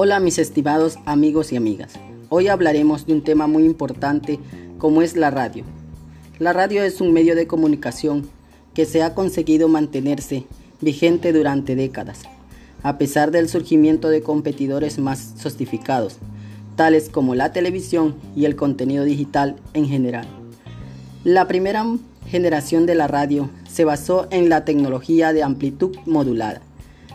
Hola mis estimados amigos y amigas. Hoy hablaremos de un tema muy importante como es la radio. La radio es un medio de comunicación que se ha conseguido mantenerse vigente durante décadas, a pesar del surgimiento de competidores más sofisticados, tales como la televisión y el contenido digital en general. La primera generación de la radio se basó en la tecnología de amplitud modulada,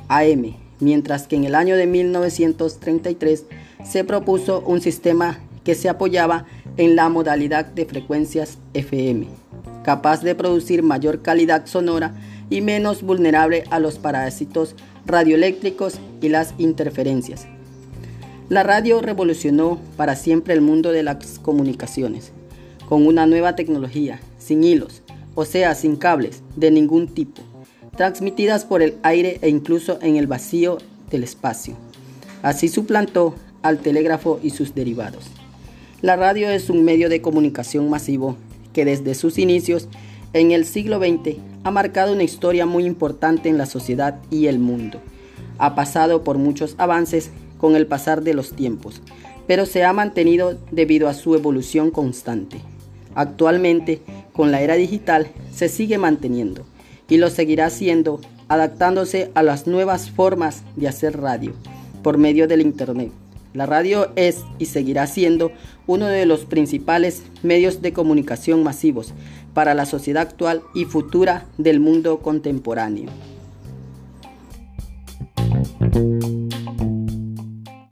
AM, mientras que en el año de 1933 se propuso un sistema que se apoyaba en la modalidad de frecuencias FM, capaz de producir mayor calidad sonora y menos vulnerable a los parásitos radioeléctricos y las interferencias. La radio revolucionó para siempre el mundo de las comunicaciones, con una nueva tecnología, sin hilos, o sea, sin cables de ningún tipo transmitidas por el aire e incluso en el vacío del espacio. Así suplantó al telégrafo y sus derivados. La radio es un medio de comunicación masivo que desde sus inicios en el siglo XX ha marcado una historia muy importante en la sociedad y el mundo. Ha pasado por muchos avances con el pasar de los tiempos, pero se ha mantenido debido a su evolución constante. Actualmente, con la era digital, se sigue manteniendo y lo seguirá haciendo, adaptándose a las nuevas formas de hacer radio por medio del Internet. La radio es y seguirá siendo uno de los principales medios de comunicación masivos para la sociedad actual y futura del mundo contemporáneo.